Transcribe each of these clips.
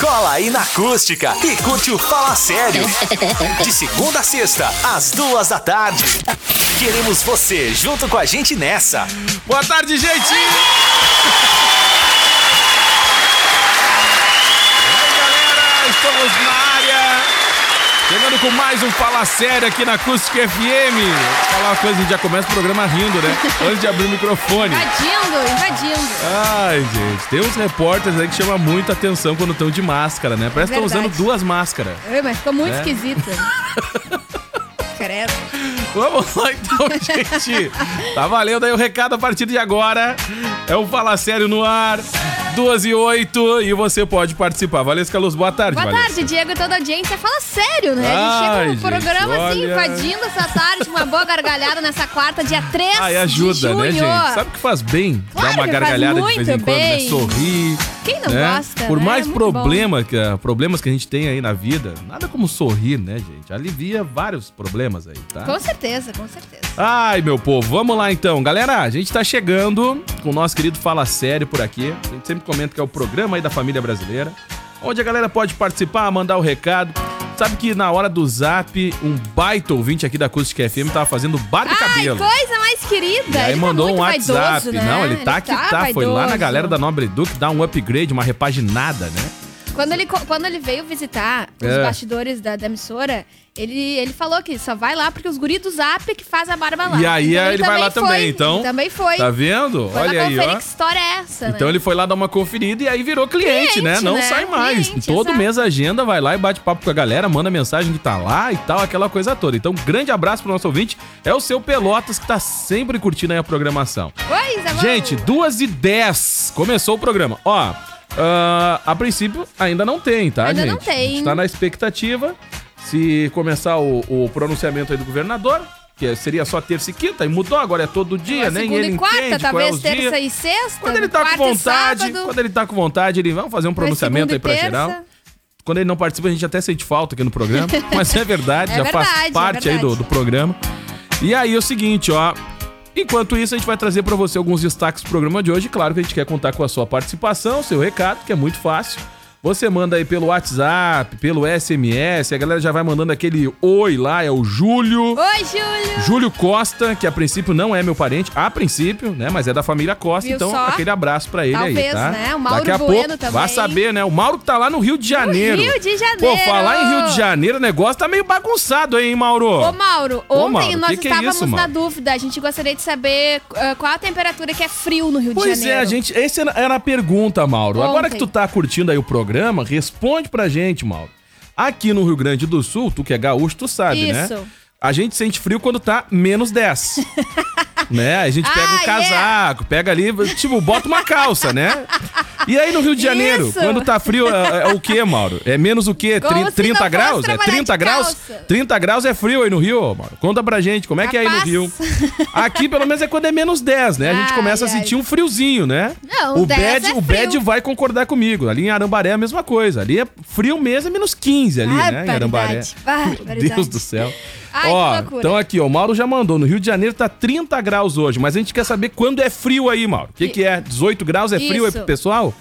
Cola aí na acústica e curte o Fala Sério. De segunda a sexta, às duas da tarde. Queremos você junto com a gente nessa. Boa tarde, gente! Aí, galera, estamos. Chegando com mais um Fala Sério aqui na Acústica FM. Falar uma coisa, a gente já começa o programa rindo, né? Antes de abrir o microfone. Invadindo, invadindo. Ai, gente, tem uns repórteres aí que chamam muita atenção quando estão de máscara, né? Parece que estão usando duas máscaras. Ai, mas ficou muito É. esquisito. Credo. Vamos lá então, gente. Tá valendo aí o recado a partir de agora. É o Fala Sério no ar. Duas e oito e você pode participar. Valesca Luz, boa tarde, Boa Valesca. tarde, Diego e toda a audiência. Fala sério, né? a gente chega no gente, programa assim, olha. invadindo essa tarde, uma boa gargalhada nessa quarta, dia 3 Ai, ajuda, né, gente? Sabe que faz bem Claro dar uma gargalhada de vez em muito quando, né? bem. Sorrir. Quem não né? gosta, Por né? mais É problema que, problemas que a gente tem aí na vida, nada como sorrir, né, gente? Alivia vários problemas aí, tá? Com certeza, com certeza. Ai, meu povo, vamos lá então. Galera, a gente tá chegando com o nosso querido Fala Sério por aqui. A gente sempre comenta que é o programa aí da família brasileira, onde a galera pode participar, mandar o recado. Sabe que na hora do zap, um baita ouvinte aqui da Acústica FM tava fazendo barba e Ai, cabelo. coisa mais querida. E aí Ele tá mandou um muito WhatsApp. vaidoso, né? Não, ele tá que tá. Foi lá na galera da Nobre Duque dar um upgrade, uma repaginada, né? Quando ele, quando ele veio visitar os É. bastidores da, da emissora, ele, ele falou que só vai lá porque os guris do Zap é que faz a barba lá. E aí Então ele vai lá foi, também, então. ele também foi. Tá vendo? Foi Olha aí, ó. que história é essa, Então né? ele foi lá dar uma conferida e aí virou cliente, Cliente, né? Não né? sai mais. Cliente, Todo exato. mês a agenda, vai lá e bate papo com a galera, manda mensagem que tá lá e tal, aquela coisa toda. Então, grande abraço pro nosso ouvinte. É o seu Pelotas que tá sempre curtindo aí a programação. Coisa boa. Gente, duas e dez. Começou o programa. Ó, ah, a princípio ainda não tem, tá, Ainda gente? não tem. A gente tá na expectativa. Se começar o, o pronunciamento aí do governador, que seria só terça e quinta, e mudou, agora é todo dia, Uma nem ele e quarta, entende é talvez os terça dias. e sexta. Quando ele tá com vontade, quando ele tá com vontade, ele vamos fazer um pronunciamento aí pra e geral. terça. Quando ele não participa, a gente até sente falta aqui no programa, mas é verdade, É já faz verdade, é parte aí do, do programa. E aí é o seguinte, ó. Enquanto isso, a gente vai trazer pra você alguns destaques do programa de hoje. Claro que a gente quer contar com a sua participação, seu recado, que é muito fácil. Você manda aí pelo WhatsApp, pelo SMS, a galera já vai mandando aquele oi lá, é o Júlio. Oi, Júlio. Júlio Costa, que a princípio não é meu parente, a princípio, né? Mas é da família Costa, Viu então só? aquele abraço pra ele aí, Talvez, tá? né? O Mauro Daqui a Bueno pouco, também. vai saber, né? O Mauro que tá lá no Rio de Janeiro. Rio de Pô, Janeiro. falar em Rio de Janeiro, o negócio tá meio bagunçado aí, hein, Mauro? Ô, Mauro, Ô, ontem Mauro, nós que que é estávamos isso, na dúvida. A gente gostaria de saber ah, qual a temperatura que é frio no Rio de Pois Janeiro. é, a gente. Essa era- a pergunta, Mauro. Agora Ontem. que tu tá curtindo aí o programa, responde pra gente, Mauro. Aqui no Rio Grande do Sul, tu que é gaúcho, tu sabe, né? A gente sente frio quando tá menos 10. né? A gente pega um Ah, casaco, pega ali, tipo, bota uma calça, né? E aí no Rio de Janeiro, Isso. quando tá frio, é, é o quê, Mauro? É menos o quê? Como Tri- se 30 não fosse graus? É trabalhar 30 de graus? calça. 30 graus é frio aí no Rio, Mauro. Conta pra gente, como é que é aí no. Rio? Aqui, pelo menos, é quando é menos 10, né? A gente começa a sentir um friozinho, né? Não, o 10 Bad, é o Bad vai concordar comigo. Ali em Arambaré é a mesma coisa. Ali é frio mesmo, é menos 15 ali, né? Em Arambaré. Barbaridade, barbaridade. Deus do céu. Ai, Ó, que então aqui, ó, o Mauro já mandou. No Rio de Janeiro tá 30 graus hoje, mas a gente quer saber quando é frio aí, Mauro. O que, que é? 18 graus é frio aí Isso. pro pessoal?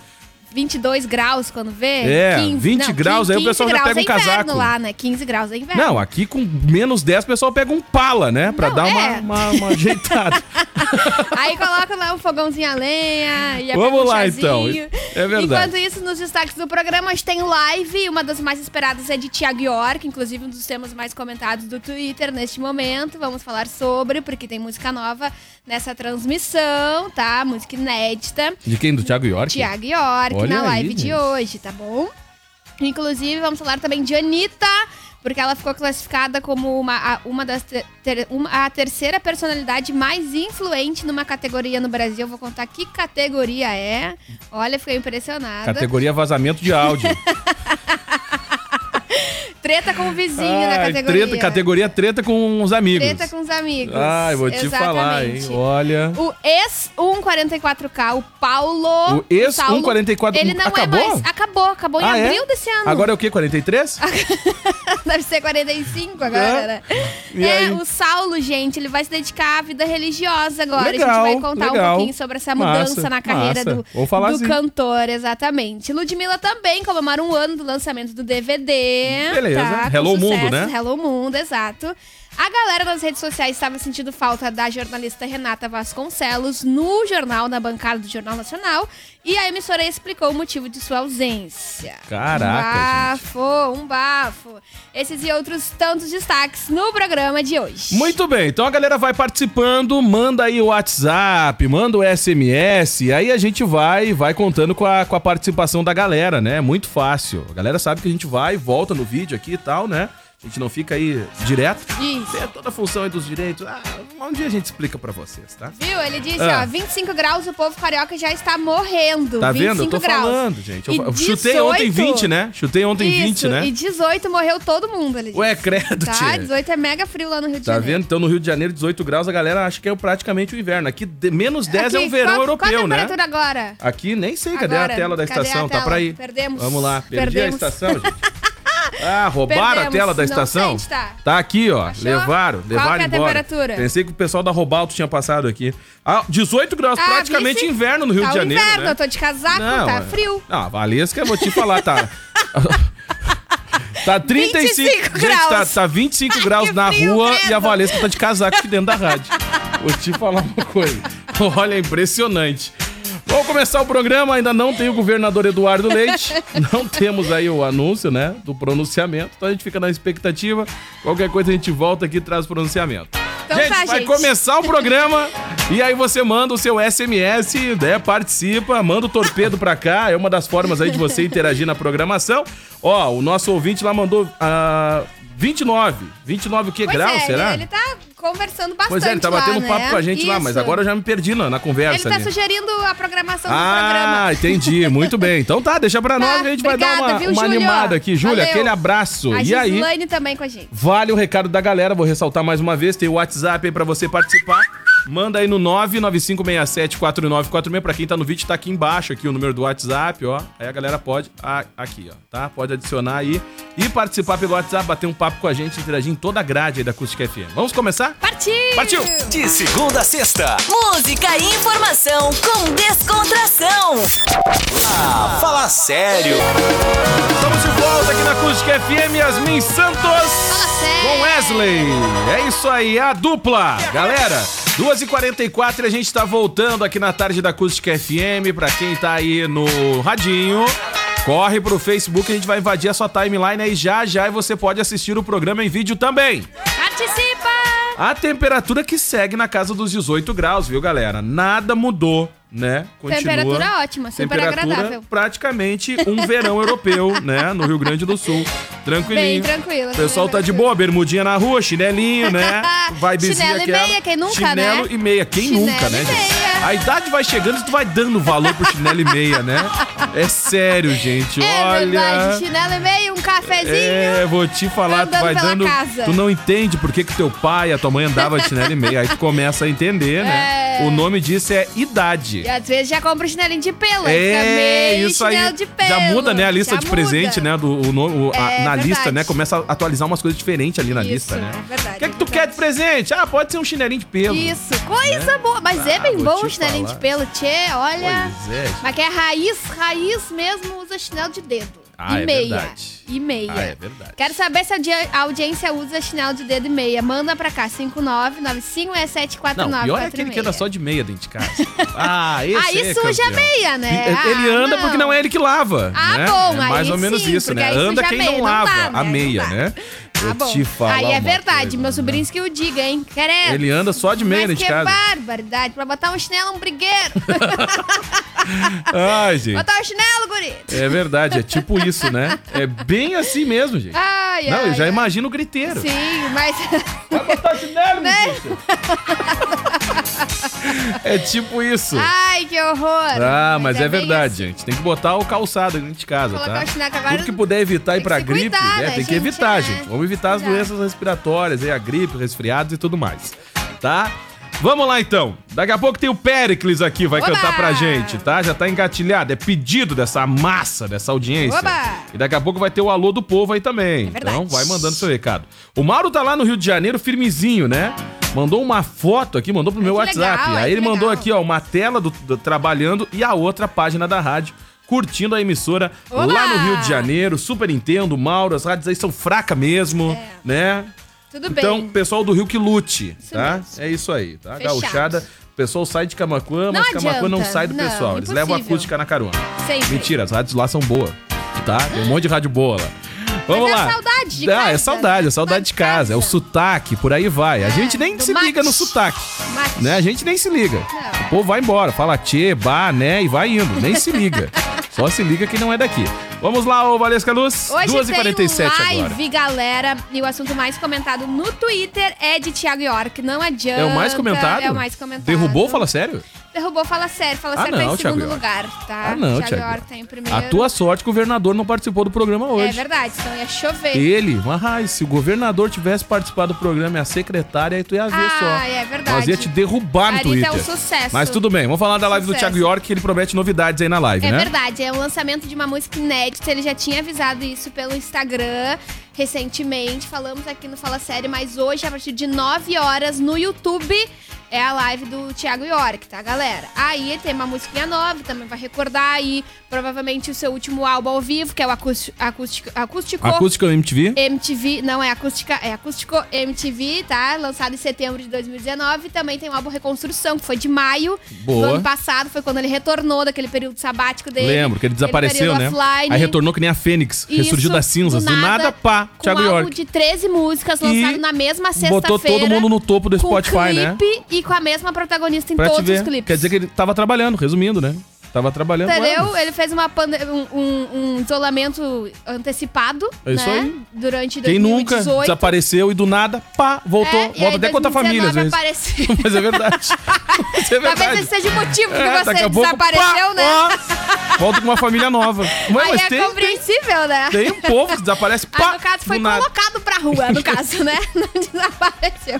22 graus quando vê? É, 20 graus, aí o 15 pessoal já pega um é casaco. lá, né? 15 graus é inverno. Não, aqui com menos 10 o pessoal pega um pala, né? Pra Não, dar uma, é. uma, uma ajeitada. Aí coloca lá um fogãozinho a lenha e Vamos um lá, então. É verdade. Enquanto isso, nos destaques do programa, a gente tem live. Uma das mais esperadas é de Thiago York, inclusive um dos temas mais comentados do Twitter neste momento. Vamos falar sobre, porque tem música nova nessa transmissão, tá? Música inédita. De quem? Do Thiago York? Tiago York Olha na aí, live de gente. hoje, tá bom? Inclusive, vamos falar também de Anitta, porque ela ficou classificada como uma, a, uma das ter, uma, a terceira personalidade mais influente numa categoria no Brasil. Eu vou contar que categoria é. Olha, fiquei impressionada. Categoria vazamento de áudio. Treta com o vizinho Ai, da categoria. Treta, categoria treta com os amigos. Treta com os amigos. Ai, vou te Exatamente. falar, hein? Olha. O ex-144K, o Paulo. O ex-144K. Ele não é acabou? é mais. Acabou, acabou ah, em é? abril desse ano. Agora é o quê? 43? Deve ser 45 agora, é. né? É, o Saulo, gente, ele vai se dedicar à vida religiosa agora. Legal, a gente vai contar legal. um pouquinho sobre essa mudança massa, na carreira massa. do, do assim. cantor, exatamente. Ludmilla também comemora um ano do lançamento do DVD. Beleza. Tá, Hello Mundo, né? Hello Mundo, exato. A galera nas redes sociais estava sentindo falta da jornalista Renata Vasconcelos no jornal, na bancada do Jornal Nacional. E a emissora explicou o motivo de sua ausência. Caraca, Um bafo, um bafo. Esses e outros tantos destaques no programa de hoje. Muito bem, então a galera vai participando, manda aí o WhatsApp, manda o SMS, aí a gente vai vai contando com a, com a participação da galera, né? Muito fácil. A galera sabe que a gente vai e volta no vídeo aqui e tal, né? A gente não fica aí direto. Isso. Tem toda a função aí dos direitos. Ah, um dia a gente explica pra vocês, tá? Viu? Ele disse, Ah. ó, 25 graus, o povo carioca já está morrendo. Tá 25 vendo? Eu tô graus. falando, gente. Eu, eu chutei ontem 18. 20, né? Chutei ontem Isso, 20, né? E 18 morreu todo mundo, ele disse. Ué, credo, Tá, tia. 18 é mega frio lá no Rio de Tá Janeiro. vendo? Então no Rio de Janeiro, 18 graus, a galera acha que é praticamente o inverno. Aqui, de- menos 10 é Aqui, o verão qual, europeu, qual a né? agora? Aqui nem sei, cadê Agora, a tela da estação? Tá tela? pra ir. Perdemos. Vamos lá, perdi Perdemos. a estação, gente. Ah, roubaram a Perdemos. tela da Não estação? sei onde tá. aqui, ó. Achou? Levaram, Qual levaram que é a embora. temperatura? Pensei que o pessoal da Robalto tinha passado aqui. Ah, 18 graus, Ah, praticamente inverno no Rio tá de Janeiro, inverno, né? eu tô de casaco, tá é. frio. Não, a Valesca, eu vou te falar, tá... Tá 35 25 Gente, tá, graus. tá 25 graus que na frio, rua credo. e a Valesca tá de casaco aqui dentro da rádio. Vou te falar uma coisa. Olha, impressionante. Vamos começar o programa, ainda não tem o governador Eduardo Leite, não temos aí o anúncio, né, do pronunciamento, então a gente fica na expectativa, qualquer coisa a gente volta aqui e traz o pronunciamento. Então gente, tá, vai gente. começar o programa e aí você manda o seu SMS, né, participa, manda o torpedo pra cá, é uma das formas aí de você interagir na programação. Ó, o nosso ouvinte lá mandou ah, 29, 29 o que Pois graus, é, será? Ele tá conversando bastante Pois é, ele tá lá, batendo né? papo com a gente lá, mas Isso. agora eu já me perdi na, na Ele conversa tá ali. sugerindo a programação do Ah, programa. entendi. Muito bem. Então tá, deixa pra nós que a gente vai dar obrigada, uma, viu, uma animada aqui. Júlia, aquele abraço. A e aí, Gislaine também com a gente. vale o recado da galera. Vou ressaltar mais uma vez. Tem o WhatsApp aí pra você participar. Manda aí no 995674946. Pra quem tá no vídeo, tá aqui embaixo aqui o número do WhatsApp, ó. Aí a galera pode. aqui, ó. Tá? Pode adicionar aí e participar pelo WhatsApp, bater um papo com a gente, interagir em toda a grade aí da Acústica FM. Vamos começar? Partiu! Partiu! De segunda a sexta, Música e informação com descontração. ah, fala sério. Estamos de volta aqui na Acústica FM, Yasmin Santos. Fala sério! com Wesley. É isso aí, a dupla. Galera, 2h44 e a gente tá voltando aqui na tarde da Acústica FM. Pra quem tá aí no radinho, corre pro Facebook, a gente vai invadir a sua timeline aí já já e você pode assistir o programa em vídeo também. Participa! A temperatura que segue na casa dos 18 graus, viu, galera? Nada mudou, né? Temperatura ótima, super Temperatura agradável. praticamente um verão europeu, né? No Rio Grande do Sul. Tranquilinho. Bem tranquilo. O pessoal tá de boa, bermudinha na rua, chinelinho, né? Vai Chinelo e meia, quem nunca, Chinelo né? e meia, quem Chinelo nunca, né, e meia. A idade vai chegando e tu vai dando valor pro chinelo e meia, né? É sério, gente. É Olha. verdade, chinelo e meio, um cafezinho. É, vou te falar, tu vai dando. casa. Tu não entende por que, que teu pai, a tua mãe andava de chinelo e meia. Aí tu começa a entender, né? É. O nome disso é idade. E às vezes já compra um chinelinho de pelo. É, meio isso aí. chinelo de pelo. Já muda, né? A lista Já de presente, muda. né? Do, o, o- a- É, na verdade. lista, né? Começa a atualizar umas coisas diferentes ali na Isso, lista, né? é verdade, O que, é que é tu quer de verdade. presente? Ah, pode ser um chinelinho de pelo. Isso, coisa boa. Mas é Ah, bem vou bom o chinelinho de pelo, tchê, olha. Pois é. Mas que é raiz, raiz mesmo, usa chinelo de dedo. Ah, e é meia. verdade. E meia. Ah, é verdade. Quero saber se a audi- a audiência usa chinelo de dedo e meia. Manda pra cá, 5995674946. Não, pior é aquele que anda só de meia dentro de casa. Ah, esse Aí é suja a campeão. meia, né? Ele, Ah, anda porque não é ele que lava. Ah, né? bom, é mais aí ou menos sim, isso, né? Anda a quem meia, não não lava a né? meia, Não né? Tá Vou bom. te falar Aí é verdade, coisa, meus né? sobrinhos que o digam, hein? Querendo. Ele anda só de meia dentro que de casa. barbaridade. Pra botar um chinelo, um brigueiro. Ai, gente. botar um chinelo, guri. É verdade, é tipo isso, né? É bem assim mesmo, gente. Ai, Não, ai, eu já ai. imagino o griteiro. Sim, mas... Vai botar chinelo, Né? É tipo isso. Ai, que horror. Ah, mas, é, bem verdade, assim. gente. Tem que botar o calçado dentro de casa, Colocar tá? chinelo, que Tudo que puder evitar ir que pra gripe, cuidar, né? né, Tem que gente? evitar, É. gente. Vamos evitar as doenças respiratórias, aí, a gripe, resfriados e tudo mais, tá? Vamos lá então. Daqui a pouco tem o Péricles aqui, vai Oba! cantar pra gente, tá? Já tá engatilhado, é pedido dessa massa, dessa audiência. Oba! E daqui a pouco vai ter o alô do povo aí também. É então vai mandando seu recado. O Mauro tá lá no Rio de Janeiro, firmezinho, né? Mandou uma foto aqui, mandou pro meu WhatsApp. aí ele mandou legal. aqui, ó, uma tela do, do- trabalhando e a outra página da rádio. Curtindo a emissora Oba! lá no Rio de Janeiro, Super Nintendo, Mauro, as rádios aí são fracas mesmo, É. né? Tudo então, bem. pessoal do Rio que lute, Isso tá? mesmo. É isso aí, tá? Fechado. Gauchada, o pessoal sai de Camacuã, mas Camacuã não sai do Não, pessoal. Eles levam a impossível. acústica na carona. Sempre. Mentira, as rádios lá são boas, tá? Tem um monte de rádio boa lá. Vamos é lá. saudade de ah, casa. é saudade, é saudade de casa. É o sotaque, por aí vai. A É, gente nem se liga no mate. sotaque. Mate. Né? A gente nem se liga. Não. O povo vai embora, fala tchê, bah, né, e vai indo. Nem se liga. Só se liga quem não é daqui. Vamos lá, ô Valesca Luz. Hoje 2h47 tem live, agora. galera, e o assunto mais comentado no Twitter é de Thiago York. Não adianta. É o mais comentado? É o mais comentado. Derrubou, fala sério? Derrubou, fala sério. Fala Ah, sério, tá não, em Thiago segundo lugar, tá? Ah, não, Thiago Thiago. York tá em primeiro. A tua sorte o governador não participou do programa hoje. É verdade, senão ia chover. Ele, mas se o governador tivesse participado do programa e a secretária, aí tu ia ver Ah, só. é verdade. Nós ia te derrubar no Twitter. é um sucesso. Mas tudo bem, vamos falar da live do Sucesso. Thiago York, que ele promete novidades aí na live, É né? verdade, é o lançamento de uma música inédita. Ele já tinha avisado isso pelo Instagram recentemente. Falamos aqui no Fala Sério, mas hoje, a partir de 9 horas, no YouTube, é a live do Thiago York, tá, galera? Aí tem uma musiquinha nova, também vai recordar aí, provavelmente, o seu último álbum ao vivo, que é o acústico. acústico, acústico Acústica MTV? MTV, não é acústica, é acústico MTV, tá? Lançado em setembro de 2019. Também tem o álbum Reconstrução, que foi de maio Boa. do ano passado. Foi quando ele retornou daquele período sabático dele. Lembro, que ele desapareceu, né? offline. Aí retornou que nem a Fênix, ressurgiu Isso, das cinzas. Do nada, pá, com Thiago um álbum de 13 músicas, lançado na mesma sexta-feira. botou todo mundo no topo do Spotify, né? E com a mesma protagonista em Pra todos os clipes. Quer dizer que ele tava trabalhando, resumindo, né? Tava trabalhando. Entendeu? Ué, Ele fez uma pande- um, um- um isolamento antecipado, É isso né? aí. Durante Quem 2018. nunca desapareceu e do nada, pá, voltou. É, Volta até com outra família, às vezes. 2019 apareceu. Mas é verdade. Mas é verdade. Talvez esse seja o motivo que É, daqui você a pouco, desapareceu, pá, né? ó, volta com uma família nova. Mas, Aí é compreensível, né? tem um povo que desaparece, pá, no caso, foi do nada. colocado pra rua, no caso, né? Não desapareceu.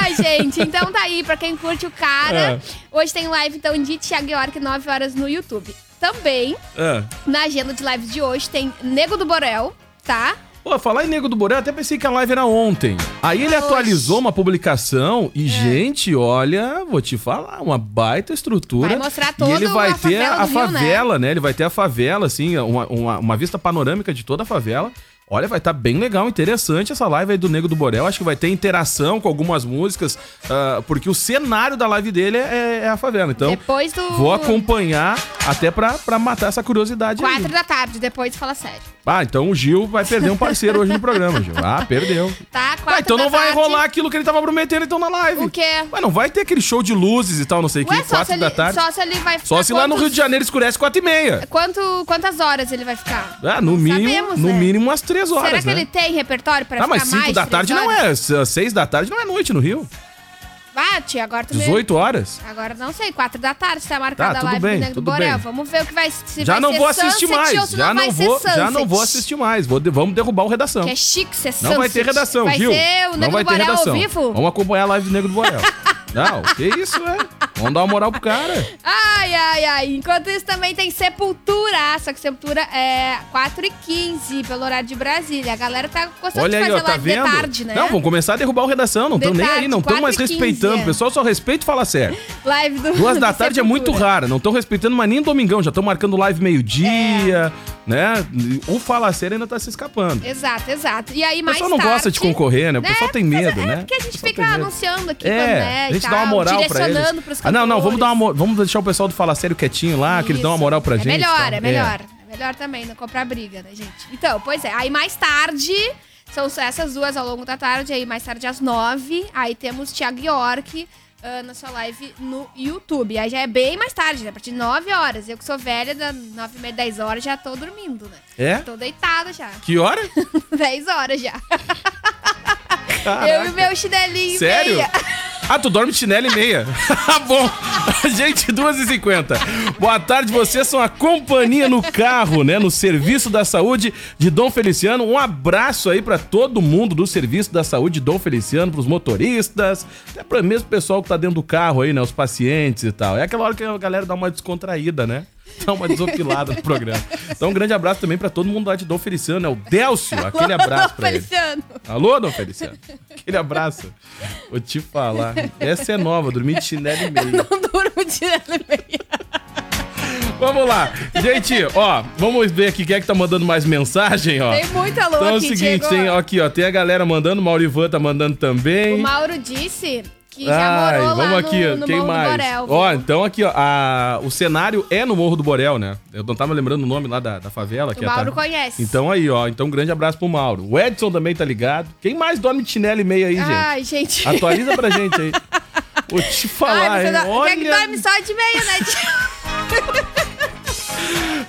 Ai, gente, então tá aí, pra quem curte o cara. É. Hoje tem live, então, de Thiago York, 9 horas no YouTube. Também, É. na agenda de lives de hoje, tem Nego do Borel, tá? Pô, falar em Nego do Borel, até pensei que a live era ontem. Aí ele Hoje. atualizou uma publicação É. e, gente, olha, vou te falar, uma baita estrutura. Vai mostrar E ele vai a ter favela a Rio, né? favela, né? Ele vai ter a favela, assim, uma, uma, uma vista panorâmica de toda a favela. Olha, vai estar bem legal, interessante essa live aí do Nego do Borel. Acho que vai ter interação com algumas músicas, ah, porque o cenário da live dele é, é a favela. Então, Depois do... vou acompanhar até pra, pra matar essa curiosidade aí. Quatro da tarde, depois fala sério. Ah, então o Gil vai perder um parceiro hoje no programa, Gil. Ah, perdeu. Tá? Quatro Ah, então não vai tarde. rolar aquilo que ele tava prometendo então na live. O quê? Mas não vai ter aquele show de luzes e tal, não sei o se, quatro ele, da tarde. só se ele vai ficar Só se lá no quantos- Rio de Janeiro escurece quatro e meia. Quanto, quantas horas ele vai ficar? Ah, no Não mínimo, sabemos, no né? mínimo umas três horas, Será que né? ele tem repertório pra Ah, ficar mas cinco mais da de tarde três não horas? é. Seis da tarde não é noite no Rio. Tia, agora tu me... 18 horas. Agora não sei, quatro da tarde tá marcada Tá, a live bem, do Nego Borel. bem. Vamos ver o que vai se Já vai não vou assistir Sunset mais. Já não ser vou, já não Sunset. vou assistir mais. Vou de- vamos derrubar o redação. Que é chique ser Não vai ter Sunset. redação, vai Gil. ser o não Nego vai do ter Borel redação. ao vivo? Vamos acompanhar a live do Nego do Borel. Não, que isso, é? Vamos dar uma moral pro cara. Ai, ai, ai. Enquanto isso também tem Sepultura. Só que Sepultura é 4h15 pelo horário de Brasília. A galera tá gostando Olha de aí, fazer ó, tá live vendo? de tarde, né? Não, vamos começar a derrubar o redação. Não estão nem aí, não estão mais 4 e 15, respeitando. é. O pessoal só respeita e fala sério. Live do Duas da do tarde é muito Sepultura. rara, não estão respeitando mais nem domingão, já estão marcando live meio-dia, né? O Fala Sério ainda tá se escapando. Exato, exato. E aí, O mais pessoal não tarde... gosta de concorrer, né? O pessoal tem medo, é, né? É porque a O gente pessoal fica tem medo. anunciando aqui quando é É, a e gente dá uma moral pra eles. pros Ah, não, não, vamos dar uma, vamos deixar o pessoal do Fala Sério quietinho lá, que eles dão uma Isso. moral pra é gente. Melhor, tal. é melhor. É melhor também, não comprar briga, né, gente? Então, pois é. Aí mais tarde São essas duas ao longo da tarde, aí mais tarde às nove. Aí temos Thiago York ah, na sua live no YouTube. Aí já é bem mais tarde, né? A partir de 9 horas. Eu que sou velha, das 9 e meia, 10 horas, já tô dormindo, né? É? Tô deitada já. Que hora? 10 horas já. Caraca. Eu e meu chinelinho. Sério? meia. Ah, tu dorme chinelo e meia. Bom, gente, 2h50. Boa tarde, vocês são a companhia no carro, né? No Serviço da Saúde de Dom Feliciano. Um abraço aí pra todo mundo do Serviço da Saúde de Dom Feliciano, pros motoristas, até pra mesmo pessoal que tá dentro do carro aí, né? Os pacientes e tal. É aquela hora que a galera dá uma descontraída, né? Dá uma desopilada no programa. Então, um grande abraço também pra todo mundo lá de Dom Feliciano, né? O Délcio, aquele abraço pra ele. Feliciano. Alô, Dom Feliciano? Aquele abraço. Vou te falar. Essa é nova, dormir de chinelo e meia. Não durmo de chinelo e meia. Vamos lá. Gente, ó, vamos ver aqui quem é que tá mandando mais mensagem, ó. Tem muita lua Então é o seguinte, Diego. tem, ó, aqui, ó, tem a galera mandando, o Maurivan tá mandando também. O Mauro disse que já Ai, morou lá vamos no, aqui, no quem Morro mais? do Borel. ó, então aqui, ó, a, o cenário é no Morro do Borel, né? Eu não tava lembrando o nome lá da, da favela. que o é, Mauro tá- conhece. Então aí, ó, então um grande abraço pro Mauro. O Edson também tá ligado. Quem mais dorme de chinelo e meia aí, gente? Ai, gente. Atualiza pra gente aí. Vou te falar, Ai, você hein? não- Olha... Quer que dorme só de meia, né? tio?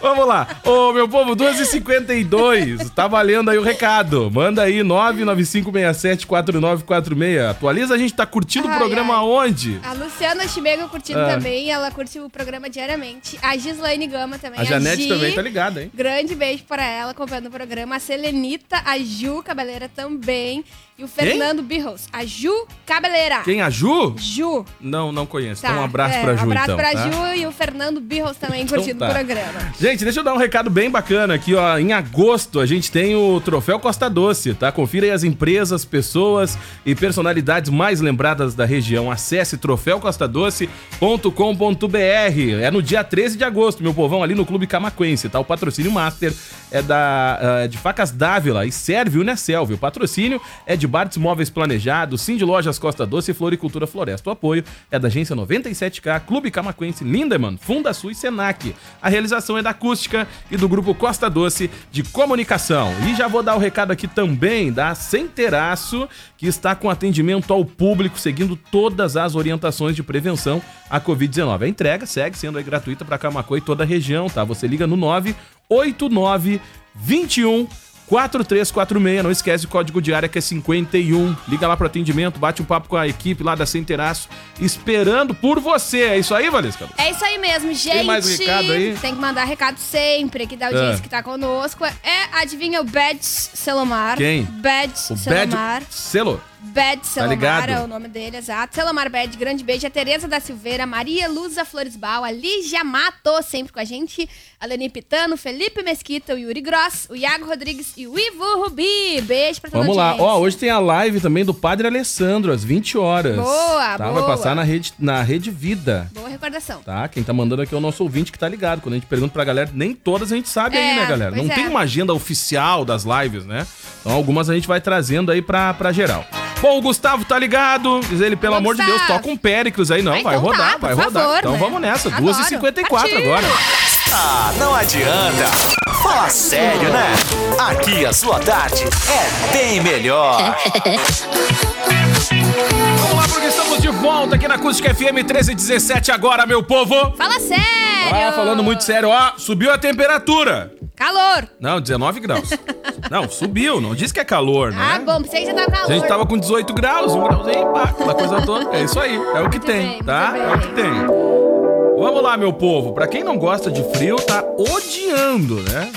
Vamos lá. Ô, meu povo, 2h52. Tá valendo aí o recado. Manda aí 995674946. Atualiza, a gente tá curtindo o Ai, programa ai. aonde? A Luciana Chimego curtindo Ah. também, ela curte o programa diariamente. A Gislaine Gama também. A Janete Gi, também tá ligada, hein? Grande beijo para ela acompanhando o programa. A Selenita, a Ju Cabeleira também. E o Fernando Birros. A Ju Cabeleira. Quem? A Ju? Ju. Não, não conheço. Tá, Então um abraço é, pra Ju, Um abraço então. pra tá? Ju e o Fernando Birros também Então curtindo tá. o programa. Gente, deixa eu dar um recado bem bacana aqui, ó. Em agosto a gente tem o Troféu Costa Doce, tá? Confira aí as empresas, pessoas e personalidades mais lembradas da região. Acesse troféucostadoce.com.br. É no dia 13 de agosto, meu povão, ali no Clube Camaquense, tá? O patrocínio master é da ah, de Facas Dávila e serve Unicel, O patrocínio é de Bartes Móveis Planejados, Sim de Lojas Costa Doce e Floricultura Floresta. O apoio é da agência 97K, Clube Camaquense, Lindemann, Funda Sul e Senac. A realização é da Acústica e do Grupo Costa Doce de Comunicação. E já vou dar o recado aqui também da Centeraço, que está com atendimento ao público, seguindo todas as orientações de prevenção à Covid-19. A entrega segue sendo gratuita para Camacuã e toda a região, tá? Você liga no 989 21 4346, não esquece o código de área que é 51. Liga lá pro atendimento, bate um papo com a equipe lá da Centeraço, esperando por você. É isso aí, Valesca? É isso aí mesmo, gente. mais um recado aí? Tem que mandar recado sempre aqui da audiência Ah. que tá conosco. É, adivinha o Beds Selomar? Quem? O Selomar. Bad Selo. Bed Selomar ligado? é o nome dele, exato. Selomar Bed, grande beijo. A Tereza da Silveira, Maria Luza Floresbal, a Lígia Mato, sempre com a gente. A Leni Pitano, Felipe Mesquita, o Yuri Gross, o Iago Rodrigues e o Ivo Rubi. Beijo pra toda Vamos lá. Ó, hoje tem a live também do Padre Alessandro, às 20 horas. Boa, tá? boa. Vai passar na rede, na rede Vida. Boa recordação. Tá? Quem tá mandando aqui é o nosso ouvinte que tá ligado. Quando a gente pergunta pra galera, nem todas a gente sabe É, aí, né, galera? Não é. tem uma agenda oficial das lives, né? Então algumas a gente vai trazendo aí pra, pra geral. Bom, o Gustavo tá ligado. Diz ele, pelo amor de Deus, toca um Péricles aí. Não, Ah, vai então rodar, tá, vai rodar. favor, então né? vamos nessa. Adoro. 2h54 Partiu. agora. Ah, não adianta. Fala sério, né? Aqui a sua tarde é bem melhor. Vamos lá, porque estamos de volta aqui na Acústica FM 1317 agora, meu povo. Fala sério! Ah, falando muito sério, ó, subiu a temperatura. Calor! Não, 19 graus. Não, subiu, não diz que é calor, né? Ah, bom, pensei que já tava calor. A gente tava com 18 graus, um grauzinho, pá, aquela coisa toda. É isso aí, é o que Muito tem, bem, tá? É o que tem. Vamos lá, meu povo. Pra quem não gosta de frio, tá odiando, né?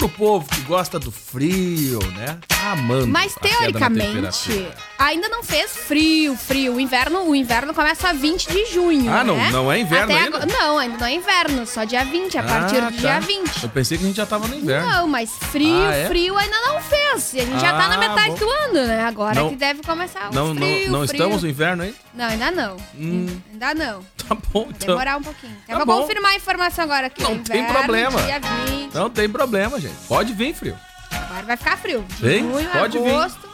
Pro povo que gosta do frio, né? Tá amando. Mas a teoricamente, ainda não fez frio, frio. O inverno, o inverno começa 20 de junho. Ah, não- né? não é inverno Até ainda? agora- não, ainda não é inverno, só dia 20, a partir Ah, do tá. dia 20. Eu pensei que a gente já tava no inverno. Não, mas frio, Ah, é? frio ainda não fez. E a gente já tá na Ah, metade bom. do ano, né? Agora Não- que deve começar o Não, não, frio, não frio. estamos no inverno aí? Não, ainda não. Hum, Ainda não. tá bom, então. Demorar um pouquinho. Tá Eu bom. confirmar a informação agora aqui. Não tem problema. Dia 20. Não tem problema, gente. Pode vir, frio. Agora vai ficar frio. De Vem, junho, pode vir.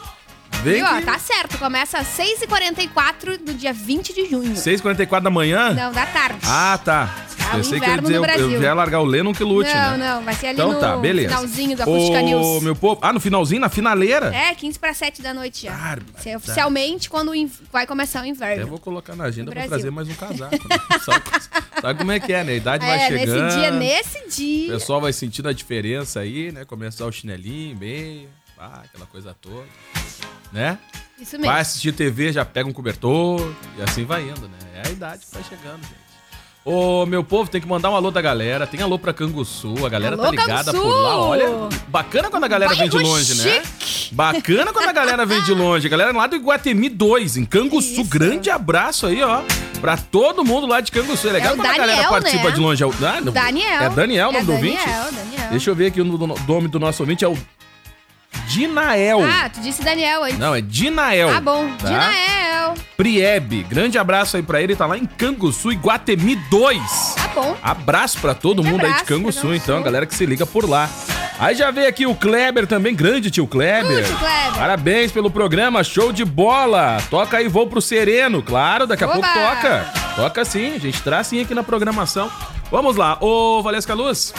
Vem E ó, que... tá certo. Começa às 6h44 do dia 20 de junho. 6h44 da manhã? Não, da tarde. Ah, tá. o Pensei que eu dizer, no eu, Brasil. eu ia largar o Lennon que lute, não, né? não, vai ser ali Então no tá, beleza. finalzinho do Acústica Ô, News. meu povo. Ah, no finalzinho, na finaleira? É, 15 para 7 da noite já. Isso é oficialmente quando o vai começar o inverno. vou colocar na agenda pra trazer mais um casaco. né? sabe, sabe como é que é, né? A idade vai É, chegando. nesse dia, nesse O dia. pessoal vai sentindo a diferença aí, né? Começar o chinelinho, meio, ah, aquela coisa toda. Né? Isso mesmo. Vai assistir TV, já pega um cobertor e assim vai indo, né? É a idade que vai chegando, gente. Ô, meu povo, tem que mandar um alô da galera. Tem alô pra Canguçu, a galera Alô, tá ligada Canguçu! por lá. Olha, bacana quando a galera vem de longe, né? chique. Bacana quando a galera vem de longe. A galera lá do Iguatemi 2, em Canguçu. Grande abraço aí, ó. Pra todo mundo lá de Canguçu. É legal É quando a galera Daniel, participa né? de longe. É o ah, não- Daniel. É Daniel o nome é do ouvinte? Daniel, Daniel. Deixa eu ver aqui o nome do nosso ouvinte. É o Dinael. Ah, tu disse Daniel antes. Não, é Dinael. Ah, bom. tá? Dinael. Priebe. Grande abraço aí pra ele. Tá lá em Canguçu, Iguatemi 2. Tá bom. Abraço pra todo Grande mundo aí de abraço, Canguçu, Canguçu. então, galera que se liga por lá. Aí já veio aqui o Kleber também, grande tio Kleber. Uh, tio Kleber. Parabéns pelo programa, show de bola. Toca aí, vou pro Sereno, claro, daqui a Oba! pouco toca. Toca sim, a gente traz sim aqui na programação. Vamos lá, ô Valesca Luz,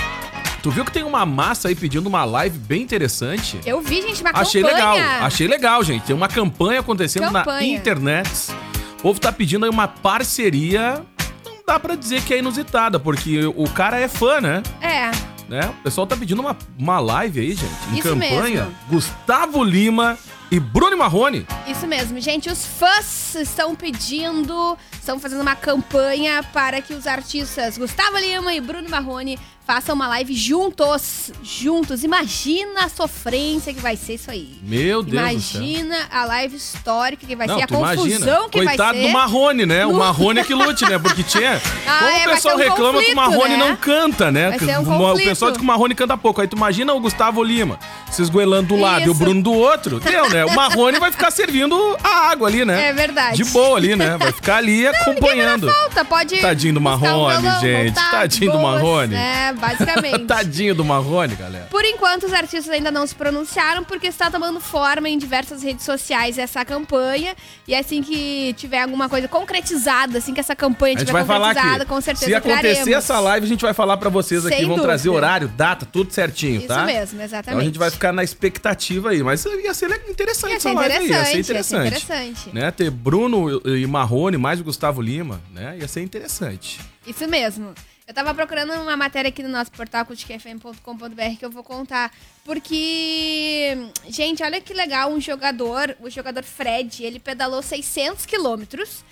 tu viu que tem uma massa aí pedindo uma live bem interessante? Eu vi, gente, uma Achei campanha. legal, achei legal, gente. Tem uma campanha acontecendo na Campanha. internet. O povo tá pedindo aí uma parceria. Não dá pra dizer que é inusitada, porque o cara é fã, né? É. né? O pessoal tá pedindo uma, uma live aí, gente. Em Isso campanha. mesmo. Gustavo Lima e Bruno Marrone. Isso mesmo, gente. Os fãs estão pedindo, estão fazendo uma campanha para que os artistas Gustavo Lima e Bruno Marrone façam uma live juntos. Juntos. Imagina a sofrência que vai ser isso aí. Meu Deus do. Imagina a live histórica que vai Não, ser, a confusão imagina. que Coitado vai ser. do Marrone, né? O No- Marrone é que lute, né? Porque tinha. Ah, Como é, o pessoal um reclama que o conflito, Marrone né? não canta, né? Vai ser um o, o conflito. pessoal diz que o Marrone canta pouco. Aí tu imagina o Gustavo Lima se esgoelando do lado e o Isso. Bruno do outro. Deu, né? O Marrone vai ficar servindo a água ali, né? É verdade. De boa ali, né? Vai ficar ali acompanhando. Falta, pode. Tadinho do um Marrone, gente. Tadinho do boas, Marrone. É, basicamente. Tadinho do Marrone, galera. Por enquanto, os artistas ainda não se pronunciaram, porque está tomando forma em diversas redes sociais essa campanha. E assim que tiver alguma coisa concretizada, assim que essa campanha tiver concretizada, aqui. com certeza Se acontecer traremos. essa live, a gente vai falar pra vocês aqui. Sem Vamos trazer dúvida. horário, data, tudo certinho, Isso tá? mesmo, exatamente. Então a gente vai ficar na expectativa aí. Mas ia ser interessante Ia ser essa live aí. Ia ser interessante, ia ser interessante. interessante. Né? Ter Bruno e Marrone, mais o Gustavo Lima, né? Ia ser interessante. Isso mesmo. Eu tava procurando uma matéria aqui no nosso portal culticfm.com.br que eu vou contar. Porque, gente, olha que legal, um jogador, o jogador Fred, ele pedalou 600 quilômetros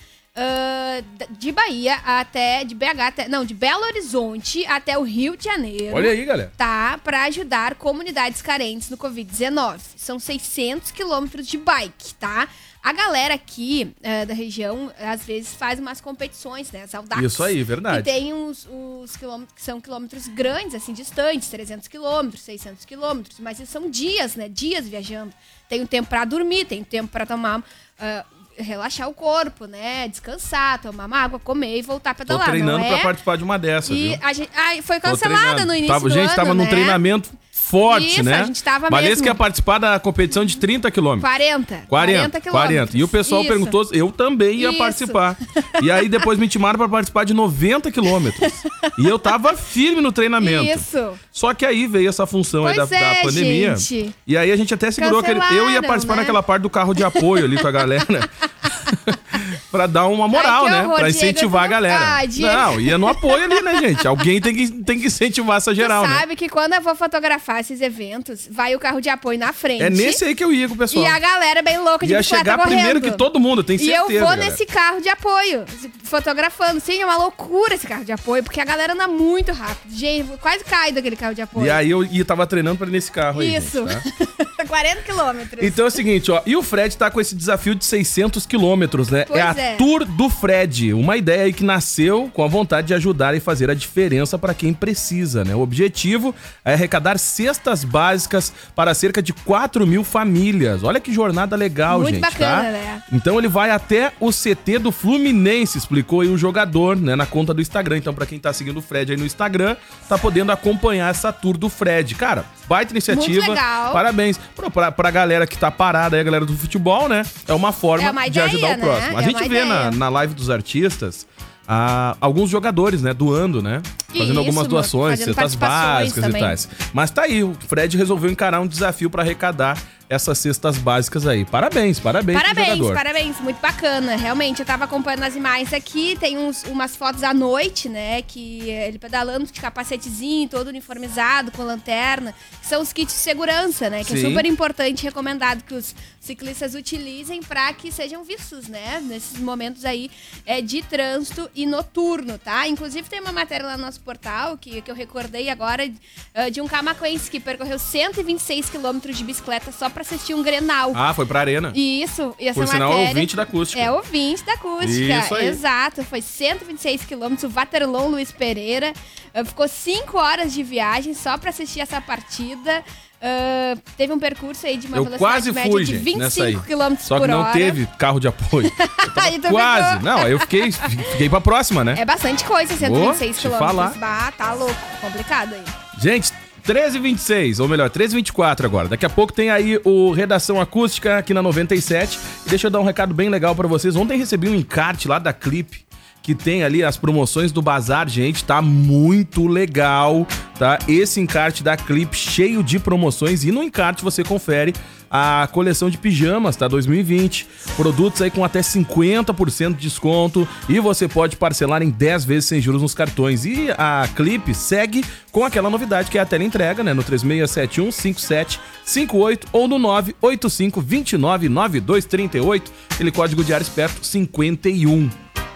d- de Bahia até, de BH até, não, de Belo Horizonte até o Rio de Janeiro. Olha aí, galera. Tá, pra ajudar comunidades carentes no Covid-19. São 600 quilômetros de bike, tá? A galera aqui eh, da região, às vezes, faz umas competições, né? As Audax. Isso aí, verdade. Que tem os, os quilômetros que são quilômetros grandes, assim, distantes, 300 quilômetros, 600 quilômetros. Mas são dias, né? Dias viajando. Tem um tempo pra dormir, tem tempo pra tomar... ah, relaxar o corpo, né? Descansar, tomar uma água, comer e voltar a Tô pedalar. treinando não pra é? participar de uma dessa, E viu? a gente, ai, foi Tô cancelada no início tava, do Gente, ano, tava num né? treinamento forte, Isso, né? a gente tava Valesca mesmo. ia participar da competição de 30 quilômetros. 40. 40, 40. E o pessoal Isso. perguntou, eu também ia Isso. participar. E aí depois me intimaram pra participar de 90 quilômetros. E eu tava firme no treinamento. Isso. Só que aí veio essa função aí da, Pois da é, pandemia. gente. E aí a gente até segurou aquele. Eu ia participar né? naquela parte do carro de apoio ali com a galera. pra dar uma moral, Ai, né? horror, Pra incentivar a galera. Ah, Diego. Não, ia no apoio ali, né, gente? Alguém tem que, tem que incentivar essa geral, tu né? sabe que quando eu vou fotografar esses eventos, vai o carro de apoio na frente. É nesse aí que eu ia com o pessoal. E a galera bem louca de Ia bicicleta chegar primeiro correndo. que todo mundo, tem E certeza. eu vou galera. nesse carro de apoio, fotografando. Sim, é uma loucura esse carro de apoio, porque a galera anda muito rápido. Gente, eu quase cai daquele carro de apoio. E aí eu ia, tava treinando pra ir nesse carro aí. Isso. gente, tá? 40 quilômetros. Então é o seguinte, ó. E o Fred tá com esse desafio de 600 quilômetros, né? Pois é a é. Tour do Fred. Uma ideia aí que nasceu com a vontade de ajudar e fazer a diferença pra quem precisa, né? O objetivo é arrecadar cestas básicas para cerca de 4 mil famílias. Olha que jornada legal, Muito gente, bacana, tá? né? Então ele vai até o CT do Fluminense, explicou aí o jogador, né, na conta do Instagram. Então, pra quem tá seguindo o Fred aí no Instagram, tá podendo acompanhar essa tour do Fred. Cara, baita iniciativa. Muito legal. Parabéns. Pra, pra, galera que tá parada aí, a galera do futebol, né? É uma forma É uma de ideia, ajudar o né? próximo. A É gente vê na, na live dos artistas. a alguns jogadores, né? Doando, né? Fazendo Isso, algumas doações, cestas básicas também. e tais. Mas tá aí, o Fred resolveu encarar um desafio para arrecadar essas cestas básicas aí. Parabéns, parabéns, Parabéns, parabéns, muito bacana. Realmente, eu tava acompanhando as imagens aqui, tem uns- umas fotos à noite, né? Que ele pedalando de capacetezinho, todo uniformizado, com lanterna, que são os kits de segurança, né? Que é Sim. super importante recomendado que os ciclistas utilizem para que sejam vistos, né? Nesses momentos aí é, de trânsito e noturno, tá? Inclusive tem uma matéria lá no nosso portal que, que eu recordei agora eh, de um camacuense que percorreu 126 quilômetros de bicicleta só para assistir um Grenal. Ah, foi pra arena. Isso, e essa Por sinal, é matéria... ouvinte da acústica. É ouvinte da acústica. Isso aí. Exato, foi 126 quilômetros, Waterloo Luiz Pereira. eh, ficou 5 horas de viagem só pra assistir essa partida. Ah, teve um percurso aí de uma Eu velocidade quase média fui, de gente, 25 nessa aí. km Só que não hora. teve carro de apoio. Quase. ficou- Não, aí eu fiquei, fiquei pra próxima, né? É bastante coisa, 126 te quilômetros. falar. Bah, tá louco, complicado aí. Gente, 13h26, ou melhor, 13h24 agora. Daqui a pouco tem aí o Redação Acústica aqui na 97. E deixa eu dar um recado bem legal pra vocês. Ontem recebi um encarte lá da Clip. Que tem ali as promoções do Bazar, gente, tá muito legal, tá? Esse encarte da Clip cheio de promoções e no encarte você confere a coleção de pijamas, tá? 2020. Produtos aí com até 50% de desconto e você pode parcelar em 10 vezes sem juros nos cartões. E a Clip segue com aquela novidade que é a tela entrega, né? No 3671 5758 ou no 985 29 9238, aquele código de área esperto 51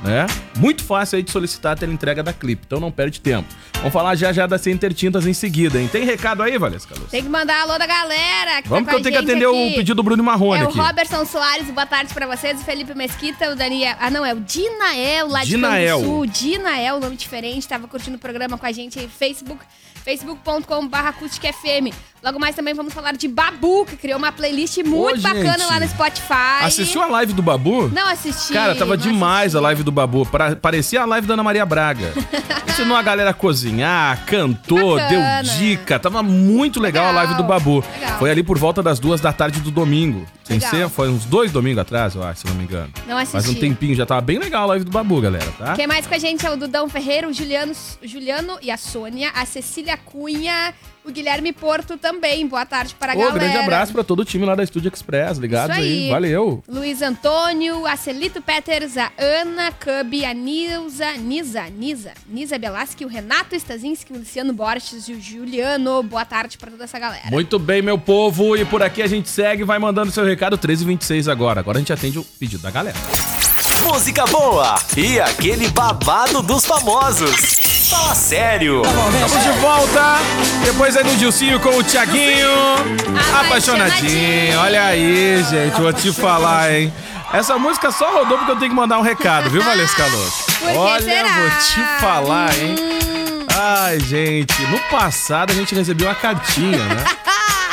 né? Muito fácil aí de solicitar a teleentrega da Clip, então não perde tempo. Vamos falar já já da Center Tintas em seguida, hein? Tem recado aí, Valesca Luz? Tem que mandar alô da galera. Que Vamos tá que eu tenho que atender aqui. o pedido do Bruno Marrone É o aqui. Robertson Soares, boa tarde pra vocês. O Felipe Mesquita, o Daniel. Ah, não, é o Dinael lá de Dinael. Campo Sul. Dinael, nome diferente. Tava curtindo o programa com a gente aí, Facebook, facebook.com.br acústicafm. Logo mais também vamos falar de Babu, que criou uma playlist muito Ô, bacana gente. lá no Spotify. Assistiu a live do Babu? Não assisti. Cara, tava demais assisti. a live do Babu. Pra- parecia a live da Ana Maria Braga. Ensinou a galera a cozinhar, cantou, deu dica. Tava muito legal, a Legal, live do Babu. legal. Foi ali por volta das duas da tarde do domingo. Sem ser, foi uns dois domingos atrás, eu acho, se não me engano. Não assisti. Faz um tempinho, já tava bem legal a live do Babu, galera, tá? Quem mais com a gente é o Dudão Ferreira, o Juliano, o Juliano e a Sônia, a Cecília Cunha, o Guilherme Porto também. Boa tarde para a Ô, galera. grande abraço pra todo o time lá da Estúdio Express, ligados aí. aí. Valeu. Luiz Antônio, a Celito Peters, a Ana Cub, a Nilza, Nisa, Nisa, Nisa Belaschi, o Renato Stazinski, o Luciano Borges e o Juliano. Boa tarde para toda essa galera. Muito bem, meu povo. E por aqui a gente segue, vai mandando seu recado 1326 agora. Agora a gente atende o pedido da galera. Música boa e aquele babado dos famosos. Fala sério. Estamos de volta. Depois aí no Dilcinho com o Tiaguinho. Apaixonadinho. Olha aí, gente. Vou te falar, hein. Essa música só rodou porque eu tenho que mandar um recado, viu, Valesca que Olha, será? vou te falar, hein. Hum, Ai, gente. No passado a gente recebeu uma cartinha, né?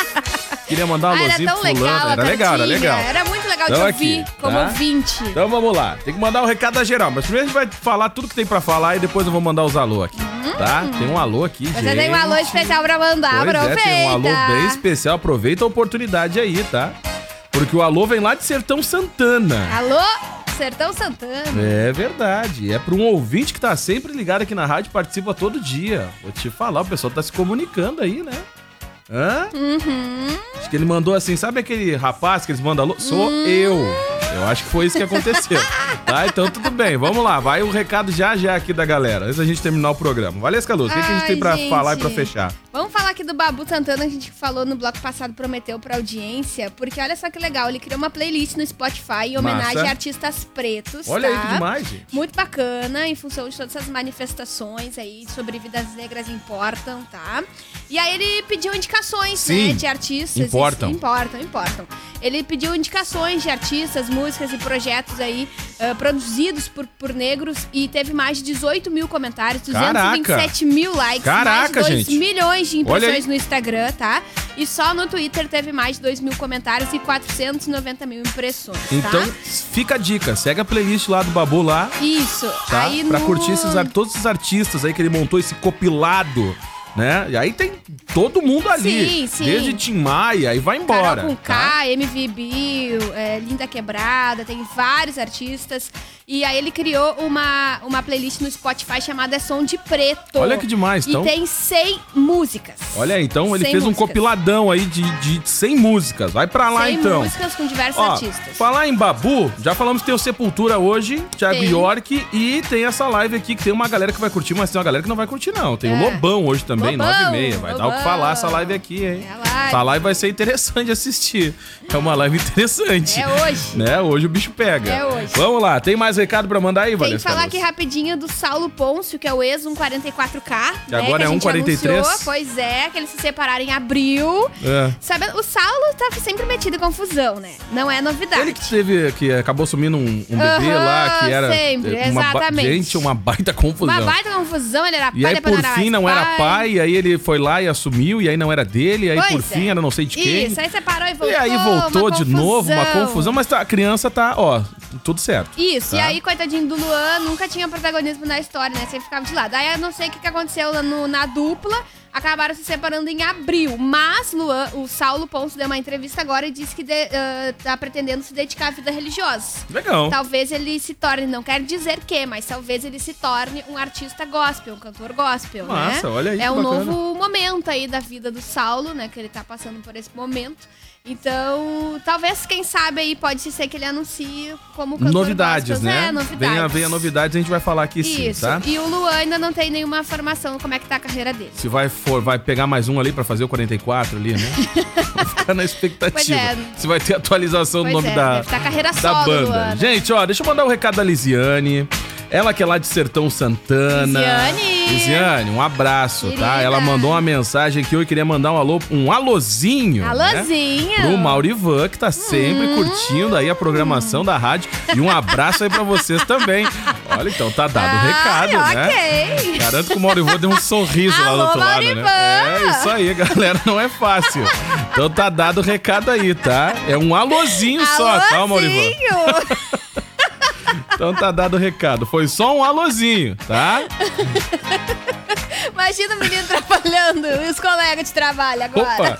Queria mandar um ah, era alôzinho tão pro fulano. Era legal, era legal. Era muito legal Então de aqui, ouvir como tá? ouvinte. Então vamos lá. Tem que mandar o recado da geral. Mas primeiro a gente vai falar tudo que tem pra falar e depois eu vou mandar os alô aqui. Tá? Tem um alô aqui, gente. Você tem um alô especial pra mandar, Pois é, aproveita. tem um alô bem especial. Aproveita a oportunidade aí, tá? Porque o alô vem lá de Sertão Santana. Alô, Sertão Santana. É verdade. É para um ouvinte que tá sempre ligado aqui na rádio, participa todo dia. Vou te falar, o pessoal tá se comunicando aí, né? Hã? Uhum. Acho que ele mandou assim, sabe aquele rapaz que eles mandam alô? Sou eu. Eu acho que foi isso que aconteceu. tá? Então tudo bem, vamos lá. Vai o recado já já aqui da galera, antes da gente terminar o programa. Valesca Luz, o que, a gente tem pra gente. falar e pra fechar? Vamos falar aqui do Babu Santana, a gente falou no bloco passado, prometeu pra audiência, porque olha só que legal, ele criou uma playlist no Spotify em homenagem Massa. a artistas pretos, Olha aí tá? que demais, gente. Muito bacana, em função de todas essas manifestações aí sobre vidas negras importam, tá? E aí ele pediu indicações, Sim, né, de artistas. importam. Isso, importam, importam. Ele pediu indicações de artistas, músicas e projetos aí ah, produzidos por, por negros e teve mais de 18 mil comentários, Caraca. 227 mil likes, Caraca, mais de 2 gente. milhões de Olha aí. impressões no Instagram, tá? E só no Twitter teve mais de 2 mil comentários e 490 mil impressões, Então, tá? fica a dica, segue a playlist lá do Babu lá, Isso. tá? Aí pra no... curtir esses, todos esses artistas aí que ele montou esse copilado, né? E aí tem todo mundo ali. Sim, sim. Desde Tim Maia e vai embora. Carol com tá? K, MV Bill, é, Linda Quebrada, tem vários artistas E aí ele criou uma, uma playlist no Spotify chamada É Som de Preto. Olha que demais, então. E tem 100 músicas. Olha aí, então ele 100 fez um músicas. compiladão aí de, de 100 músicas. Vai pra lá 100 então. músicas com diversos Ó, artistas. falar em Babu, já falamos que tem o Sepultura hoje, Thiago Tem. York, e tem essa live aqui que tem uma galera que vai curtir, mas tem uma galera que não vai curtir, não. Tem o É. Lobão hoje também, Lobão, 9 e meia. Vai dar o que Lobão. falar essa live aqui, hein? É live. Essa live vai ser interessante assistir. É uma live interessante. É hoje. Né? Hoje o bicho pega. É hoje. Vamos lá, tem mais recado pra mandar aí, Tem que falar aqui rapidinho do Saulo Pôncio, que é o ex-144K. E agora que é a gente 143. anunciou. Pois é, que eles se separaram em abril. É. Sabe, o Saulo tá sempre metido em confusão, né? Não é novidade. Ele que teve, que acabou sumindo um, um bebê Aham, lá, que era. sempre, eh, uma exatamente. Gente, uma baita confusão. Uma baita confusão, ele era pai, E aí, por não fim, não era pai, e aí ele foi lá e assumiu, e aí não era dele, e aí, Pois por é. fim, era não sei de quem. Isso, aí separou e voltou. E aí voltou de novo, uma confusão, mas tá- a criança tá, ó, tudo certo. Isso, e Tá. aí, coitadinho do Luan, nunca tinha protagonismo na história, né? Sempre ficava de lado. Aí eu não sei o que, que aconteceu no- na dupla, acabaram se separando em abril. Mas Luan, o Saulo Ponce deu uma entrevista agora e disse que de- ah, tá pretendendo se dedicar à vida religiosa. Legal. Talvez ele se torne, não quer dizer que, mas talvez ele se torne um artista gospel, um cantor gospel, Massa, né? olha aí É um bacana. novo momento aí da vida do Saulo, né? Que ele tá passando por esse momento. Então, talvez, quem sabe aí, pode ser que ele anuncie como cantor Novidades, né? É, novidades. Venha, venha novidades, a gente vai falar aqui sim, Isso. tá? E o Luan ainda não tem nenhuma formação como é que tá a carreira dele. Se vai, for, vai pegar mais um ali pra fazer o 44 ali, né? Vai ficar na expectativa. É. Se vai ter atualização do Pois nome é, da, deve tá carreira da solo do banda. ano. Gente, ó, deixa eu mandar um recado da Lisiane. Ela que é lá de Sertão Santana. Lisiane. Lisiane, um abraço, tá? Querida. Ela mandou uma mensagem aqui, eu queria mandar um alô, um alôzinho. né? Alôzinho. Pro Maurivan, que tá sempre curtindo aí a programação da rádio. E um abraço aí pra vocês também. Olha, então tá dado o Ai, recado, né? ok. Garanto que o Maurivan deu um sorriso lá do Alô, outro lado, né? É isso aí, galera, não é fácil. Então tá dado o recado aí, tá? É um alôzinho só, tá, Maurivan? Então tá dado o recado. Foi só um alôzinho, tá? Imagina o menino trabalhando e os colegas de trabalho agora. Opa!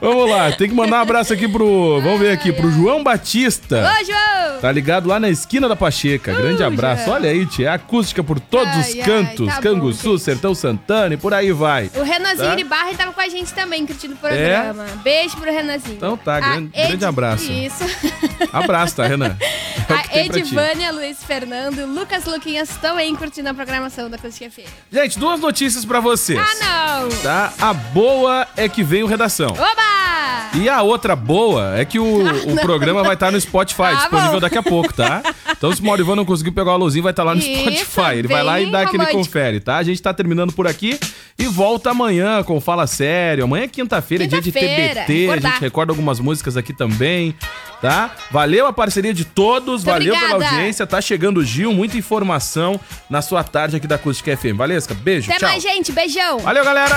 Vamos lá, tem que mandar um abraço aqui pro. Vamos ver aqui, pro João Batista. Ô, João! Tá ligado lá na esquina da Pacheca. Grande abraço. Olha aí, tia. Acústica por todos Ai, os ai, cantos. tá bom, Canguçu, gente. Sertão Santana e por aí vai. O Renanzinho Tá? de Barra tava com a gente também, curtindo o programa. Beijo pro Renanzinho. Então tá, A grande- grande abraço. Isso. Abraço, tá, Renan? É o que a tem pra ti. Edivânia, Luiz Fernando, Lucas Luquinhas também curtindo a programação da Acústica FM. Gente, duas notícias pra vocês. Ah, não! Tá? A boa é que veio redação. Oba! E a outra boa é que o, o programa vai estar no Spotify, Ah, disponível bom. Daqui a pouco, tá? Então, se o Maurivan não conseguiu pegar o alôzinho, vai estar lá no Isso, Spotify. Ele vai lá e dá aquele romântico. confere, tá? A gente tá terminando por aqui e volta amanhã com o Fala Sério. Amanhã é quinta-feira, é dia de TBT. A recordar. gente recorda algumas músicas aqui também, tá? Valeu a parceria de todos, Muito valeu pela obrigada. audiência. Tá chegando o Gil, muita informação na sua tarde aqui da Acústica FM. Valesca, beijo, Até tchau. mais, gente. Beijão! Valeu, galera!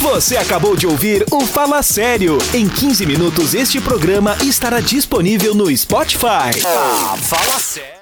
Você acabou de ouvir o Fala Sério. Em 15 minutos, este programa estará disponível no Spotify. Fala sério.